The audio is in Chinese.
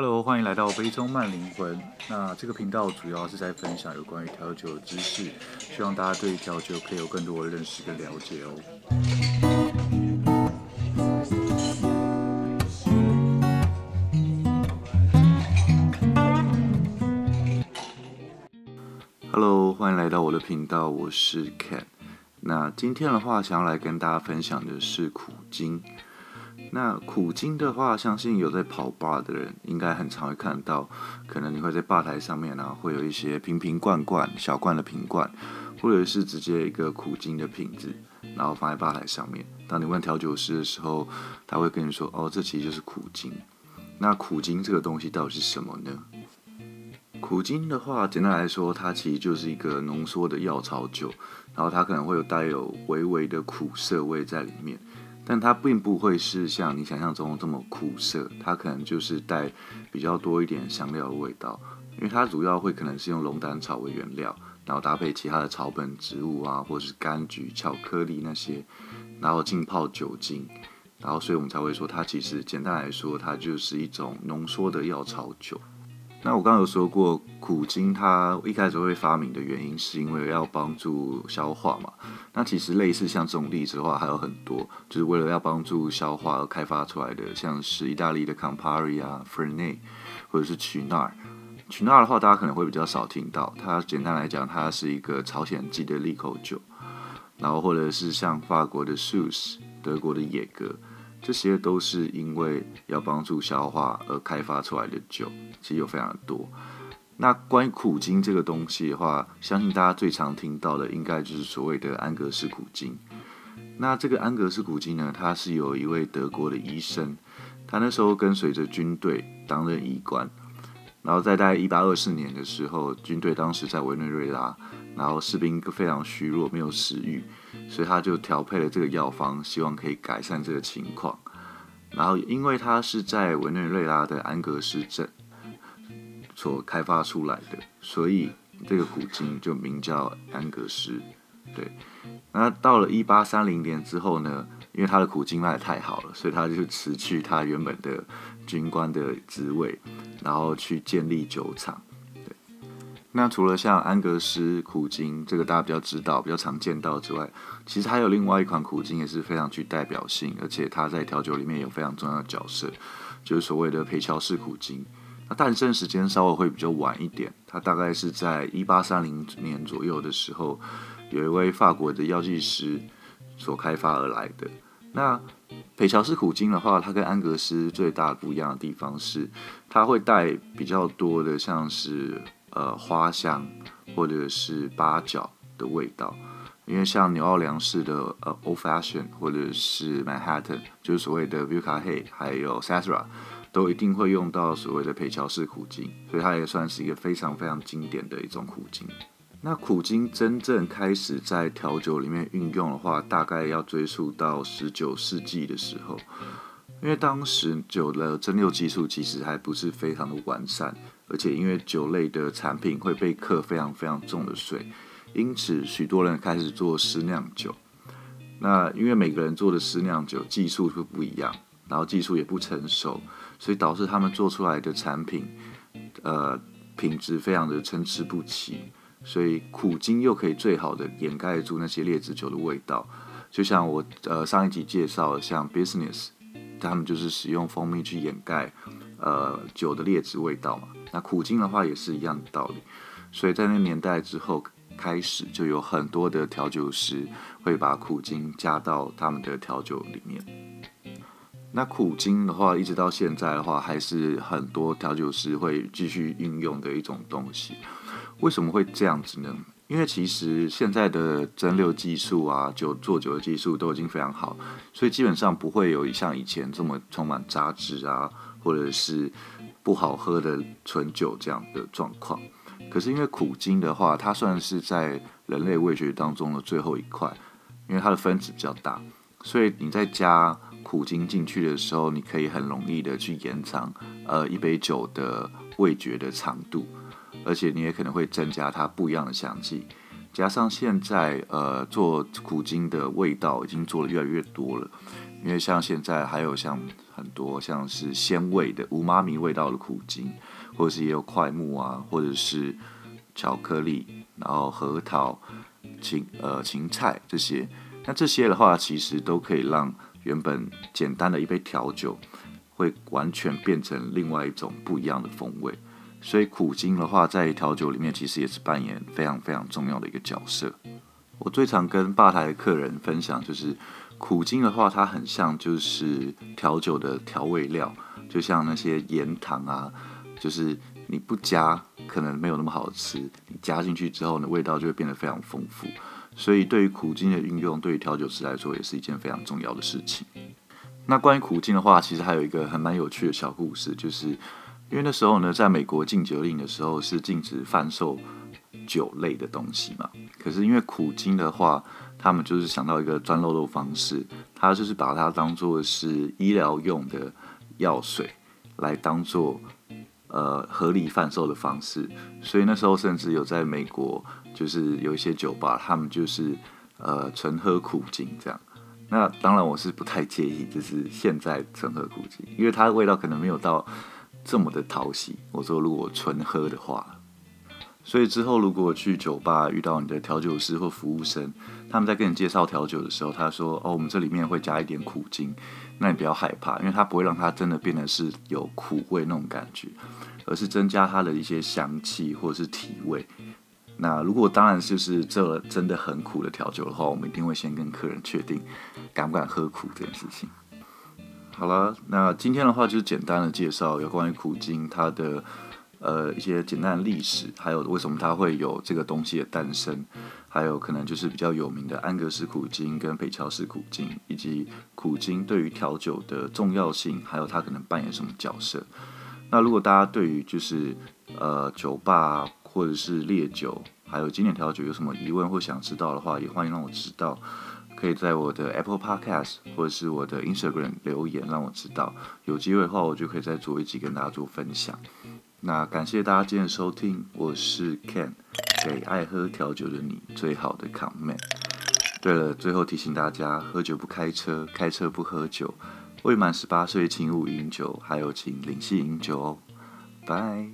Hello，欢迎来到杯中慢灵魂。那这个频道主要是在分享有关于调酒的知识，希望大家对调酒可以有更多的认识跟了解哦。Hello，欢迎来到我的频道，我是 Ken。那今天的话，想要来跟大家分享的是苦精。那苦精的话，相信有在跑吧的人，应该很常会看到。可能你会在吧台上面啊，会有一些瓶瓶罐罐、小罐的瓶罐，或者是直接一个苦精的瓶子，然后放在吧台上面。当你问调酒师的时候，他会跟你说：“哦，这其实就是苦精。”那苦精这个东西到底是什么呢？苦精的话，简单来说，它其实就是一个浓缩的药草酒，然后它可能会有带有微微的苦涩味在里面。但它并不会是像你想象中这么苦涩，它可能就是带比较多一点香料的味道，因为它主要会可能是用龙胆草为原料，然后搭配其他的草本植物啊，或是柑橘、巧克力那些，然后浸泡酒精，然后所以我们才会说它其实简单来说，它就是一种浓缩的药草酒。那我刚刚有说过，苦精它一开始会发明的原因，是因为要帮助消化嘛。那其实类似像这种例子的话，还有很多，就是为了要帮助消化而开发出来的，像是意大利的 Campari 啊、Fernet，或者是曲纳尔。曲纳尔的话，大家可能会比较少听到。它简单来讲，它是一个朝鲜籍的利口酒，然后或者是像法国的 Suze、德国的野格。这些都是因为要帮助消化而开发出来的酒，其实有非常多。那关于苦精这个东西的话，相信大家最常听到的应该就是所谓的安格斯苦精。那这个安格斯苦精呢，它是有一位德国的医生，他那时候跟随着军队担任医官，然后在大概一八二四年的时候，军队当时在委内瑞拉。然后士兵非常虚弱，没有食欲，所以他就调配了这个药方，希望可以改善这个情况。然后因为他是在委内瑞拉的安格斯镇所开发出来的，所以这个苦精就名叫安格斯。对，那到了一八三零年之后呢，因为他的苦精卖得太好了，所以他就辞去他原本的军官的职位，然后去建立酒厂。那除了像安格斯苦精这个大家比较知道、比较常见到之外，其实还有另外一款苦精也是非常具代表性，而且它在调酒里面有非常重要的角色，就是所谓的裴乔士苦精。那诞生时间稍微会比较晚一点，它大概是在一八三零年左右的时候，有一位法国的药剂师所开发而来的。那裴乔士苦精的话，它跟安格斯最大不一样的地方是，它会带比较多的像是。呃，花香或者是八角的味道，因为像纽奥良式的呃 Old Fashion 或者是 Manhattan，就是所谓的 Vodka Hay，还有 Sazerac，都一定会用到所谓的裴乔式苦精，所以它也算是一个非常非常经典的一种苦精。那苦精真正开始在调酒里面运用的话，大概要追溯到十九世纪的时候，因为当时酒的蒸馏技术其实还不是非常的完善。而且因为酒类的产品会被课非常非常重的税，因此许多人开始做私酿酒。那因为每个人做的私酿酒技术都不一样，然后技术也不成熟，所以导致他们做出来的产品，呃，品质非常的参差不齐。所以苦精又可以最好的掩盖住那些劣质酒的味道。就像我呃上一集介绍的，像 Business，他们就是使用蜂蜜去掩盖呃酒的劣质味道嘛。那苦精的话也是一样的道理，所以在那个年代之后开始，就有很多的调酒师会把苦精加到他们的调酒里面。那苦精的话，一直到现在的话，还是很多调酒师会继续运用的一种东西。为什么会这样子呢？因为其实现在的蒸馏技术啊，酒做酒的技术都已经非常好，所以基本上不会有像以前这么充满杂质啊，或者是。不好喝的纯酒这样的状况，可是因为苦精的话，它算是在人类味觉当中的最后一块，因为它的分子比较大，所以你在加苦精进去的时候，你可以很容易的去延长呃一杯酒的味觉的长度，而且你也可能会增加它不一样的香气。加上现在呃做苦精的味道已经做得越来越多了，因为像现在还有像很多像是鲜味的无妈咪味道的苦精，或者是也有块木啊，或者是巧克力，然后核桃、芹呃芹菜这些，那这些的话其实都可以让原本简单的一杯调酒，会完全变成另外一种不一样的风味。所以苦精的话，在调酒里面其实也是扮演非常非常重要的一个角色。我最常跟吧台的客人分享，就是苦精的话，它很像就是调酒的调味料，就像那些盐糖啊，就是你不加可能没有那么好吃，你加进去之后呢，味道就会变得非常丰富。所以对于苦精的运用，对于调酒师来说也是一件非常重要的事情。那关于苦精的话，其实还有一个很蛮有趣的小故事，就是因为那时候呢，在美国禁酒令的时候是禁止贩售。酒类的东西嘛，可是因为苦精的话，他们就是想到一个钻漏洞方式，他就是把它当做是医疗用的药水，来当做呃合理贩售的方式。所以那时候甚至有在美国，就是有一些酒吧，他们就是呃纯喝苦精这样。那当然我是不太介意，就是现在纯喝苦精，因为它的味道可能没有到这么的讨喜。我说如果纯喝的话。所以之后，如果去酒吧遇到你的调酒师或服务生，他们在跟你介绍调酒的时候，他说：“哦，我们这里面会加一点苦精。”那你不要害怕，因为它不会让它真的变得是有苦味那种感觉，而是增加它的一些香气或者是体味。那如果当然就是这真的很苦的调酒的话，我们一定会先跟客人确定敢不敢喝苦这件事情。好了，那今天的话就是简单的介绍有关于苦精它的。呃，一些简单的历史，还有为什么它会有这个东西的诞生，还有可能就是比较有名的安格斯苦精跟北乔氏苦精，以及苦精对于调酒的重要性，还有它可能扮演什么角色。那如果大家对于就是呃酒吧或者是烈酒，还有经典调酒有什么疑问或想知道的话，也欢迎让我知道，可以在我的 Apple Podcast 或者是我的 Instagram 留言让我知道，有机会的话我就可以再做一集跟大家做分享。那感谢大家今天收听，我是 Ken，给爱喝调酒的你最好的 comment。对了，最后提醒大家，喝酒不开车，开车不喝酒，未满十八岁请勿饮酒，还有请领系饮酒哦。拜。